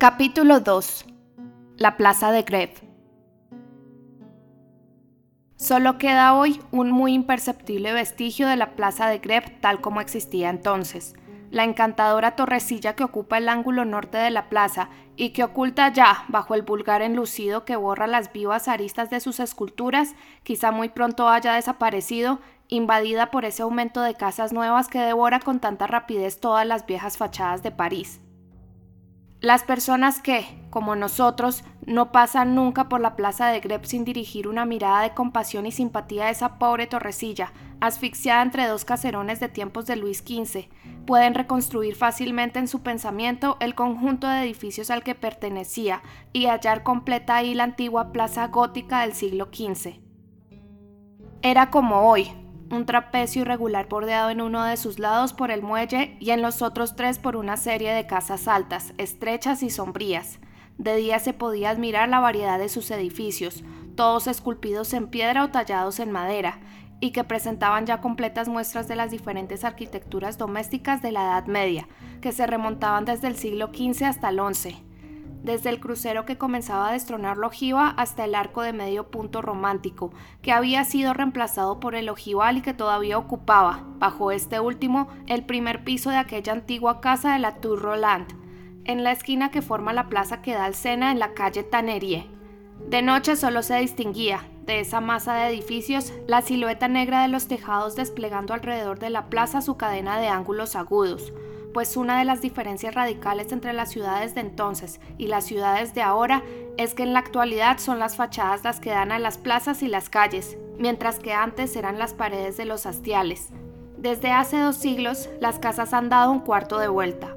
Capítulo 2. La Plaza de Greve. Solo queda hoy un muy imperceptible vestigio de la Plaza de Greve tal como existía entonces. La encantadora torrecilla que ocupa el ángulo norte de la plaza y que oculta ya, bajo el vulgar enlucido que borra las vivas aristas de sus esculturas, quizá muy pronto haya desaparecido, invadida por ese aumento de casas nuevas que devora con tanta rapidez todas las viejas fachadas de París. Las personas que, como nosotros, no pasan nunca por la plaza de Greb sin dirigir una mirada de compasión y simpatía a esa pobre torrecilla, asfixiada entre dos caserones de tiempos de Luis XV, pueden reconstruir fácilmente en su pensamiento el conjunto de edificios al que pertenecía y hallar completa ahí la antigua plaza gótica del siglo XV. Era como hoy, un trapecio irregular bordeado en uno de sus lados por el muelle y en los otros tres por una serie de casas altas, estrechas y sombrías. De día se podía admirar la variedad de sus edificios, todos esculpidos en piedra o tallados en madera, y que presentaban ya completas muestras de las diferentes arquitecturas domésticas de la Edad Media, que se remontaban desde el siglo XV hasta el XI desde el crucero que comenzaba a destronar la ojiva hasta el arco de medio punto romántico, que había sido reemplazado por el ojival y que todavía ocupaba, bajo este último, el primer piso de aquella antigua casa de la Tour Roland, en la esquina que forma la plaza que da al Sena en la calle Tannerie. De noche solo se distinguía, de esa masa de edificios, la silueta negra de los tejados desplegando alrededor de la plaza su cadena de ángulos agudos, pues una de las diferencias radicales entre las ciudades de entonces y las ciudades de ahora es que en la actualidad son las fachadas las que dan a las plazas y las calles, mientras que antes eran las paredes de los hastiales. Desde hace dos siglos, las casas han dado un cuarto de vuelta.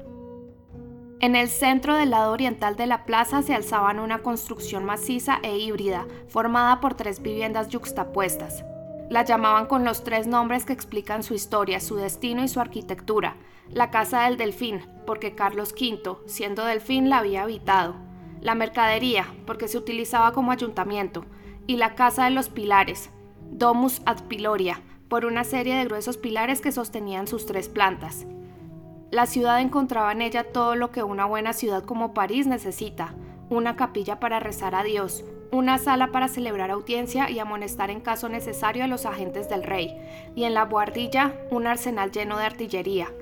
En el centro del lado oriental de la plaza se alzaban una construcción maciza e híbrida, formada por tres viviendas yuxtapuestas. La llamaban con los tres nombres que explican su historia, su destino y su arquitectura. La Casa del Delfín, porque Carlos V, siendo delfín, la había habitado. La Mercadería, porque se utilizaba como ayuntamiento. Y la Casa de los Pilares, Domus ad Piloria, por una serie de gruesos pilares que sostenían sus tres plantas. La ciudad encontraba en ella todo lo que una buena ciudad como París necesita, una capilla para rezar a Dios, una sala para celebrar audiencia y amonestar en caso necesario a los agentes del rey, y en la buhardilla un arsenal lleno de artillería,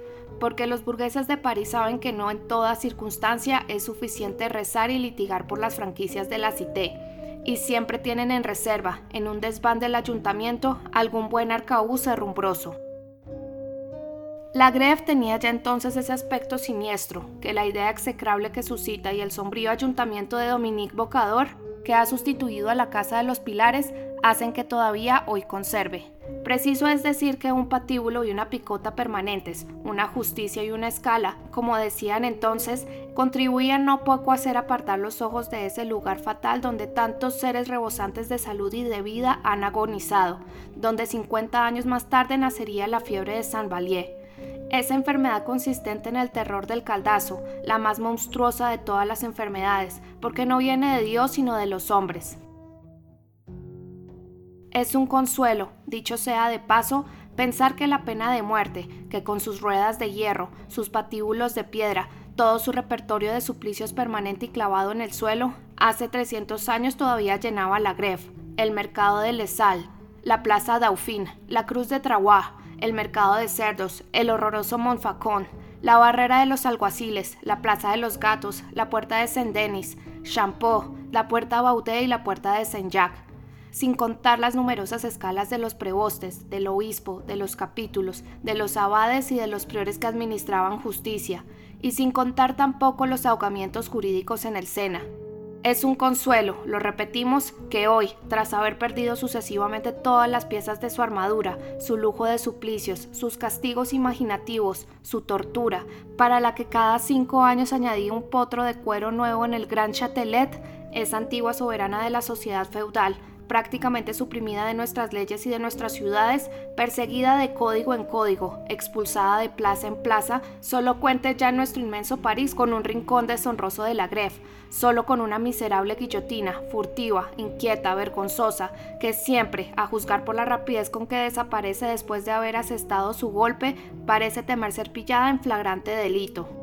porque los burgueses de París saben que no en toda circunstancia es suficiente rezar y litigar por las franquicias de la Cité, y siempre tienen en reserva, en un desván del ayuntamiento, algún buen arcaúz herrumbroso. La Greve tenía ya entonces ese aspecto siniestro que la idea execrable que suscita y el sombrío ayuntamiento de Dominique Bocador, que ha sustituido a la Casa de los Pilares, hacen que todavía hoy conserve. Preciso es decir que un patíbulo y una picota permanentes, una justicia y una escala, como decían entonces, contribuían no poco a hacer apartar los ojos de ese lugar fatal donde tantos seres rebosantes de salud y de vida han agonizado, donde 50 años más tarde nacería la fiebre de San Valier esa enfermedad consistente en el terror del caldazo, la más monstruosa de todas las enfermedades, porque no viene de Dios sino de los hombres. Es un consuelo, dicho sea de paso, pensar que la pena de muerte, que con sus ruedas de hierro, sus patíbulos de piedra, todo su repertorio de suplicios permanente y clavado en el suelo, hace 300 años todavía llenaba la Greve, el mercado de Les Salles, la plaza Dauphine, la cruz de Traguá, el mercado de cerdos, el horroroso Montfaucon, la barrera de los alguaciles, la plaza de los gatos, la puerta de Saint-Denis, Champeau, la puerta Baudet y la puerta de Saint-Jacques, sin contar las numerosas escalas de los prebostes, del obispo, de los capítulos, de los abades y de los priores que administraban justicia, y sin contar tampoco los ahogamientos jurídicos en el Sena, es un consuelo, lo repetimos, que hoy, tras haber perdido sucesivamente todas las piezas de su armadura, su lujo de suplicios, sus castigos imaginativos, su tortura, para la que cada cinco años añadía un potro de cuero nuevo en el Gran Châtelet, esa antigua soberana de la sociedad feudal, prácticamente suprimida de nuestras leyes y de nuestras ciudades, perseguida de código en código, expulsada de plaza en plaza, solo cuente ya nuestro inmenso París con un rincón deshonroso de la Greve, solo con una miserable guillotina, furtiva, inquieta, vergonzosa, que siempre, a juzgar por la rapidez con que desaparece después de haber asestado su golpe, parece temer ser pillada en flagrante delito.